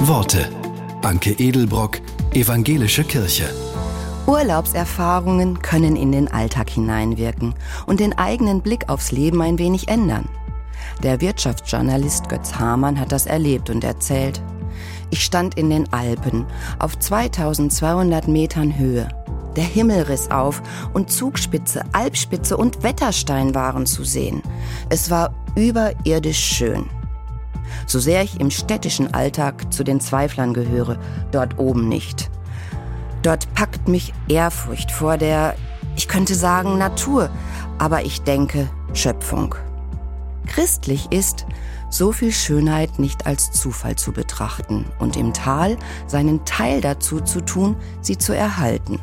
Worte. Anke Edelbrock, Evangelische Kirche. Urlaubserfahrungen können in den Alltag hineinwirken und den eigenen Blick aufs Leben ein wenig ändern. Der Wirtschaftsjournalist Götz Hamann hat das erlebt und erzählt. Ich stand in den Alpen auf 2200 Metern Höhe. Der Himmel riss auf und Zugspitze, Alpspitze und Wetterstein waren zu sehen. Es war überirdisch schön. So sehr ich im städtischen Alltag zu den Zweiflern gehöre, dort oben nicht. Dort packt mich Ehrfurcht vor der, ich könnte sagen, Natur, aber ich denke Schöpfung. Christlich ist, so viel Schönheit nicht als Zufall zu betrachten und im Tal seinen Teil dazu zu tun, sie zu erhalten.